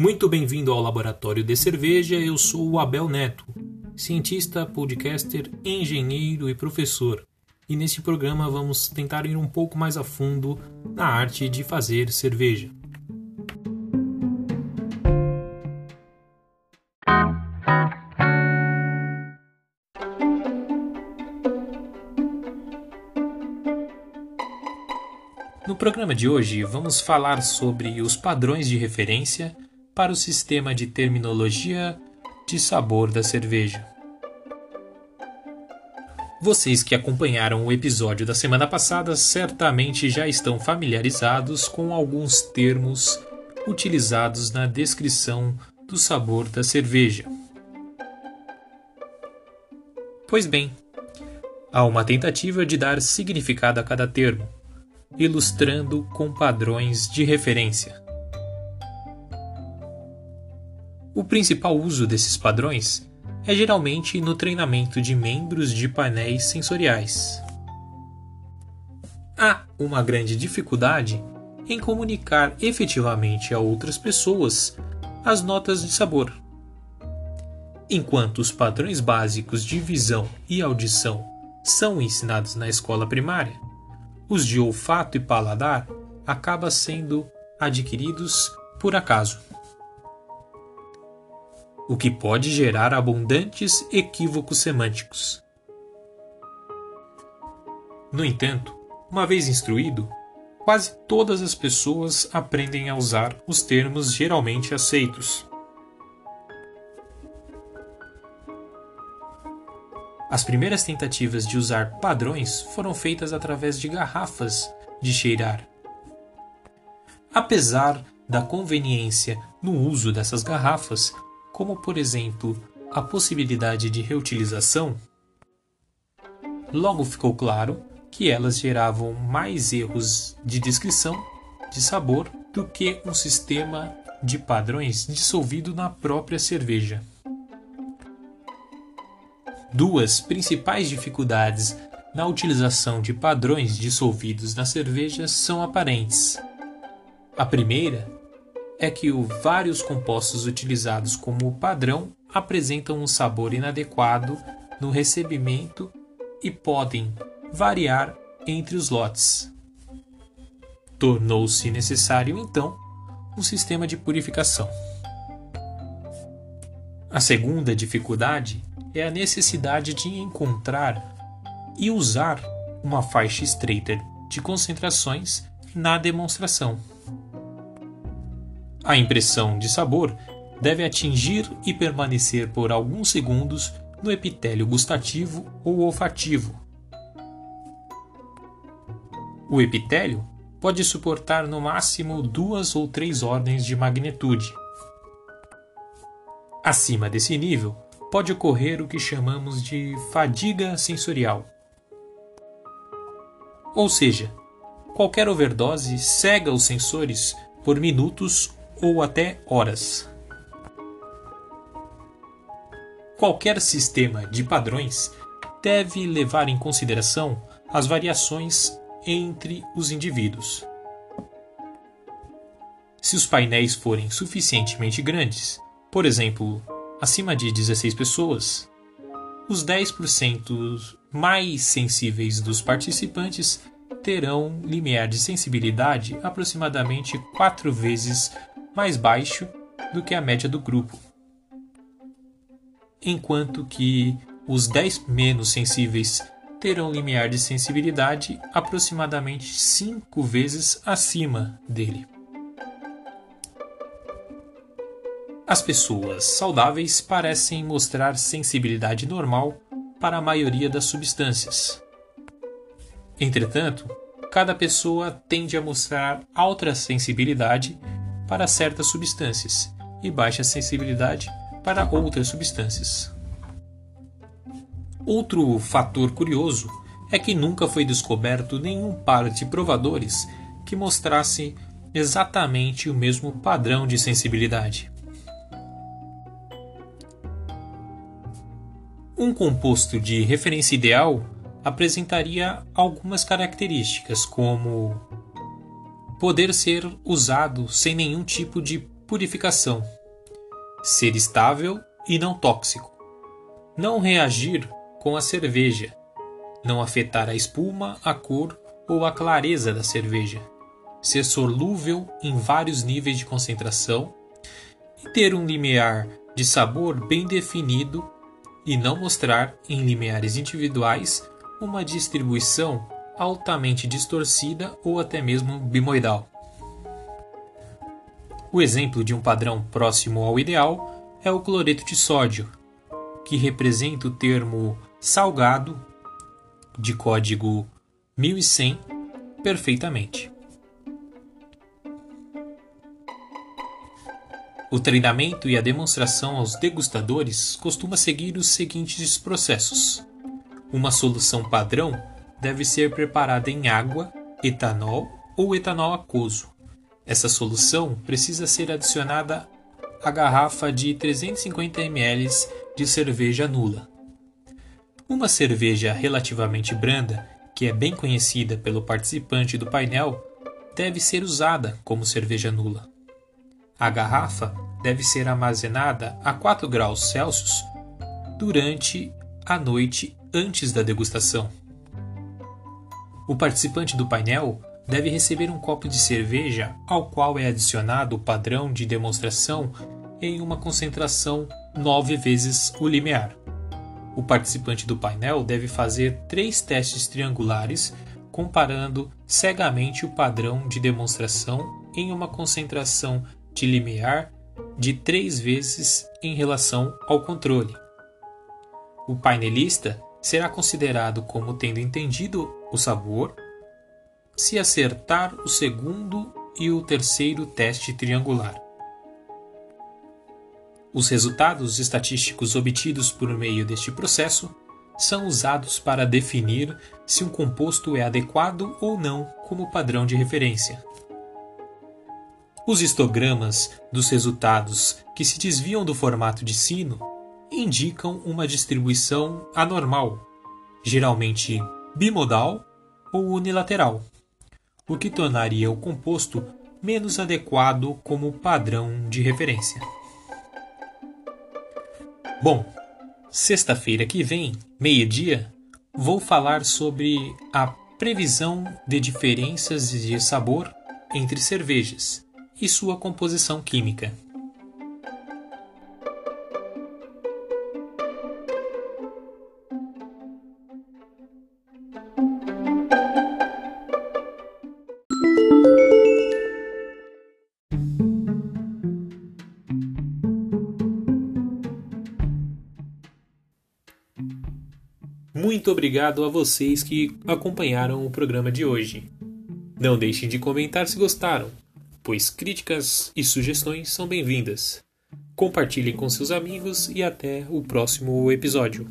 Muito bem-vindo ao Laboratório de Cerveja. Eu sou o Abel Neto, cientista, podcaster, engenheiro e professor. E neste programa vamos tentar ir um pouco mais a fundo na arte de fazer cerveja. No programa de hoje, vamos falar sobre os padrões de referência para o sistema de terminologia de sabor da cerveja. Vocês que acompanharam o episódio da semana passada certamente já estão familiarizados com alguns termos utilizados na descrição do sabor da cerveja. Pois bem, há uma tentativa de dar significado a cada termo, ilustrando com padrões de referência. O principal uso desses padrões é geralmente no treinamento de membros de painéis sensoriais. Há uma grande dificuldade em comunicar efetivamente a outras pessoas as notas de sabor. Enquanto os padrões básicos de visão e audição são ensinados na escola primária, os de olfato e paladar acabam sendo adquiridos por acaso o que pode gerar abundantes equívocos semânticos. No entanto, uma vez instruído, quase todas as pessoas aprendem a usar os termos geralmente aceitos. As primeiras tentativas de usar padrões foram feitas através de garrafas de cheirar. Apesar da conveniência no uso dessas garrafas, como por exemplo a possibilidade de reutilização, logo ficou claro que elas geravam mais erros de descrição de sabor do que um sistema de padrões dissolvido na própria cerveja. Duas principais dificuldades na utilização de padrões dissolvidos na cerveja são aparentes. A primeira é que os vários compostos utilizados como padrão apresentam um sabor inadequado no recebimento e podem variar entre os lotes. Tornou-se necessário, então, um sistema de purificação. A segunda dificuldade é a necessidade de encontrar e usar uma faixa estreita de concentrações na demonstração. A impressão de sabor deve atingir e permanecer por alguns segundos no epitélio gustativo ou olfativo. O epitélio pode suportar no máximo duas ou três ordens de magnitude. Acima desse nível, pode ocorrer o que chamamos de fadiga sensorial. Ou seja, qualquer overdose cega os sensores por minutos ou até horas. Qualquer sistema de padrões deve levar em consideração as variações entre os indivíduos. Se os painéis forem suficientemente grandes, por exemplo, acima de 16 pessoas, os 10% mais sensíveis dos participantes terão limiar de sensibilidade aproximadamente quatro vezes mais baixo do que a média do grupo, enquanto que os 10 menos sensíveis terão limiar de sensibilidade aproximadamente 5 vezes acima dele. As pessoas saudáveis parecem mostrar sensibilidade normal para a maioria das substâncias. Entretanto, cada pessoa tende a mostrar alta sensibilidade para certas substâncias e baixa sensibilidade para outras substâncias. Outro fator curioso é que nunca foi descoberto nenhum par de provadores que mostrasse exatamente o mesmo padrão de sensibilidade. Um composto de referência ideal apresentaria algumas características, como poder ser usado sem nenhum tipo de purificação, ser estável e não tóxico, não reagir com a cerveja, não afetar a espuma, a cor ou a clareza da cerveja, ser solúvel em vários níveis de concentração e ter um limiar de sabor bem definido e não mostrar em limiares individuais uma distribuição altamente distorcida ou até mesmo bimoidal. O exemplo de um padrão próximo ao ideal é o cloreto de sódio, que representa o termo salgado de código 1100 perfeitamente. O treinamento e a demonstração aos degustadores costuma seguir os seguintes processos. Uma solução padrão deve ser preparada em água, etanol ou etanol aquoso. Essa solução precisa ser adicionada à garrafa de 350 ml de cerveja nula. Uma cerveja relativamente branda, que é bem conhecida pelo participante do painel, deve ser usada como cerveja nula. A garrafa deve ser armazenada a 4 graus Celsius durante a noite antes da degustação. O participante do painel deve receber um copo de cerveja ao qual é adicionado o padrão de demonstração em uma concentração 9 vezes o limiar. O participante do painel deve fazer três testes triangulares comparando cegamente o padrão de demonstração em uma concentração de limiar de três vezes em relação ao controle. O painelista será considerado como tendo entendido o sabor se acertar o segundo e o terceiro teste triangular. Os resultados estatísticos obtidos por meio deste processo são usados para definir se um composto é adequado ou não como padrão de referência. Os histogramas dos resultados que se desviam do formato de sino indicam uma distribuição anormal, geralmente bimodal ou unilateral, o que tornaria o composto menos adequado como padrão de referência. Bom, sexta-feira que vem, meio-dia, vou falar sobre a previsão de diferenças de sabor entre cervejas e sua composição química. muito obrigado a vocês que acompanharam o programa de hoje. Não deixem de comentar se gostaram, pois críticas e sugestões são bem-vindas. Compartilhem com seus amigos e até o próximo episódio.